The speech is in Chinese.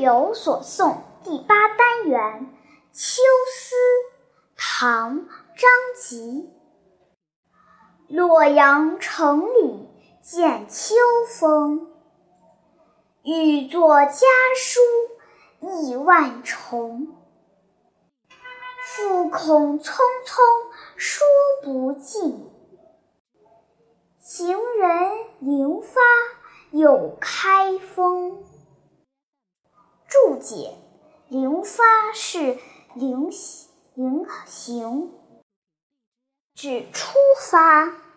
有所诵》第八单元《秋思》，唐·张籍。洛阳城里见秋风，欲作家书意万重。复恐匆匆说不尽，行人临发又开封。解：零发是零零行，指出发。